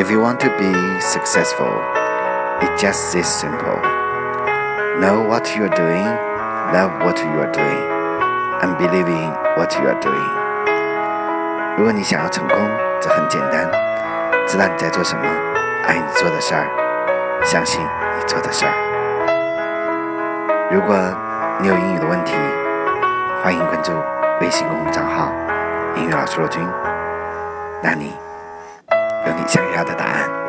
If you want to be successful, it's just this simple. Know what you are doing, love what you are doing, and believe in what you are doing. 如果你想要成功，这很简单，知道你在做什么，爱你做的事儿，相信你做的事儿。如果你有英语的问题，欢迎关注微信公众账号“英语老师罗军”，那你有你想要的答案。